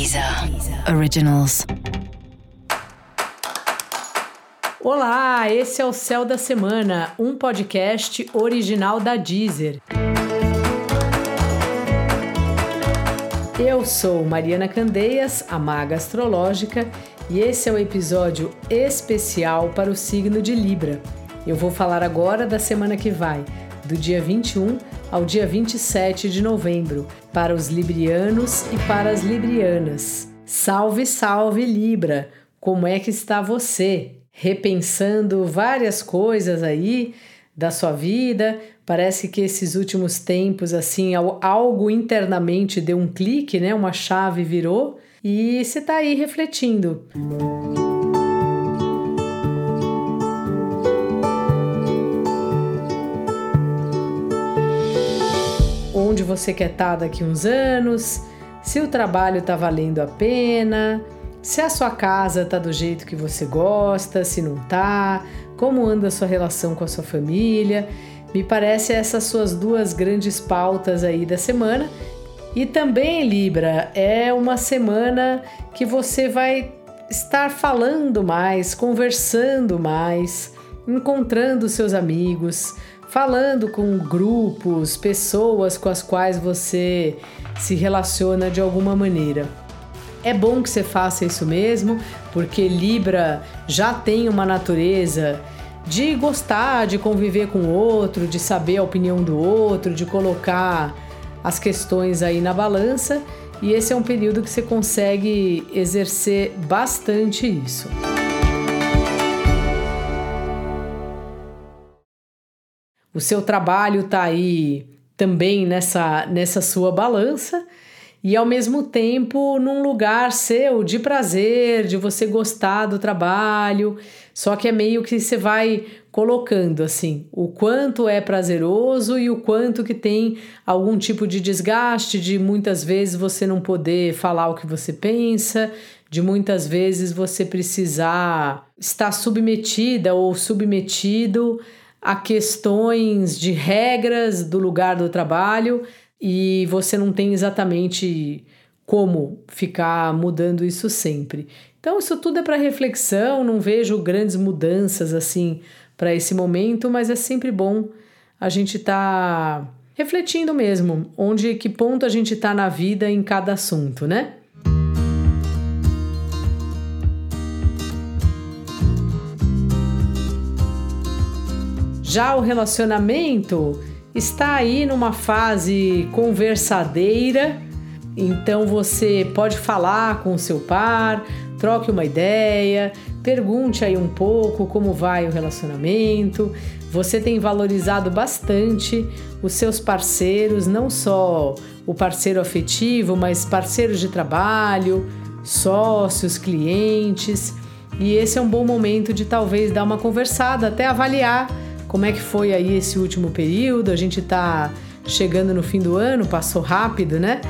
Deezer Originals. Olá, esse é o Céu da Semana, um podcast original da Deezer. Eu sou Mariana Candeias, a maga astrológica, e esse é o um episódio especial para o signo de Libra. Eu vou falar agora da semana que vai, do dia 21 ao dia 27 de novembro, para os librianos e para as librianas. Salve, salve Libra! Como é que está você? Repensando várias coisas aí da sua vida? Parece que esses últimos tempos, assim, algo internamente deu um clique, né? Uma chave virou e você está aí refletindo. Música onde você quer estar daqui uns anos, se o trabalho está valendo a pena, se a sua casa está do jeito que você gosta, se não está, como anda a sua relação com a sua família. Me parece essas suas duas grandes pautas aí da semana. E também, Libra, é uma semana que você vai estar falando mais, conversando mais, encontrando seus amigos, falando com grupos, pessoas com as quais você se relaciona de alguma maneira. É bom que você faça isso mesmo, porque Libra já tem uma natureza de gostar de conviver com o outro, de saber a opinião do outro, de colocar as questões aí na balança, e esse é um período que você consegue exercer bastante isso. O seu trabalho está aí também nessa, nessa sua balança e ao mesmo tempo num lugar seu de prazer, de você gostar do trabalho, só que é meio que você vai colocando assim, o quanto é prazeroso e o quanto que tem algum tipo de desgaste de muitas vezes você não poder falar o que você pensa, de muitas vezes você precisar estar submetida ou submetido a questões de regras do lugar do trabalho e você não tem exatamente como ficar mudando isso sempre. Então, isso tudo é para reflexão, não vejo grandes mudanças assim para esse momento, mas é sempre bom a gente estar tá refletindo mesmo onde que ponto a gente está na vida em cada assunto, né? Já o relacionamento está aí numa fase conversadeira, então você pode falar com o seu par, troque uma ideia, pergunte aí um pouco como vai o relacionamento. Você tem valorizado bastante os seus parceiros, não só o parceiro afetivo, mas parceiros de trabalho, sócios, clientes. E esse é um bom momento de talvez dar uma conversada, até avaliar como é que foi aí esse último período? A gente está chegando no fim do ano, passou rápido, né?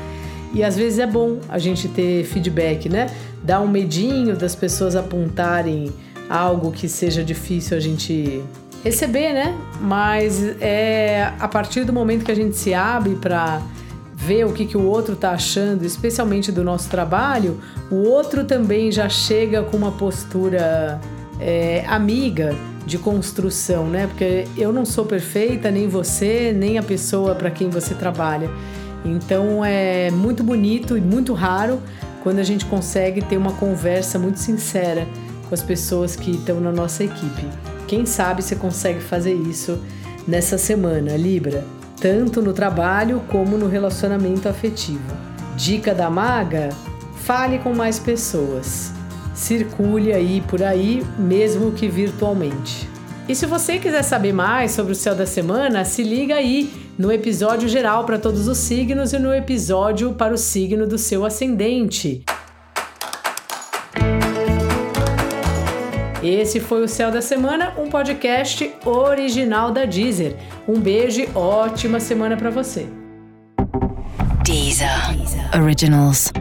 E às vezes é bom a gente ter feedback, né? Dá um medinho das pessoas apontarem algo que seja difícil a gente receber, né? Mas é a partir do momento que a gente se abre para ver o que, que o outro está achando, especialmente do nosso trabalho, o outro também já chega com uma postura é, amiga de construção, né? Porque eu não sou perfeita, nem você, nem a pessoa para quem você trabalha. Então é muito bonito e muito raro quando a gente consegue ter uma conversa muito sincera com as pessoas que estão na nossa equipe. Quem sabe você consegue fazer isso nessa semana, Libra, tanto no trabalho como no relacionamento afetivo. Dica da maga: fale com mais pessoas circule aí por aí, mesmo que virtualmente. E se você quiser saber mais sobre o céu da semana, se liga aí no episódio geral para todos os signos e no episódio para o signo do seu ascendente. Esse foi o Céu da Semana, um podcast original da Deezer. Um beijo e ótima semana para você. Deezer. Originals.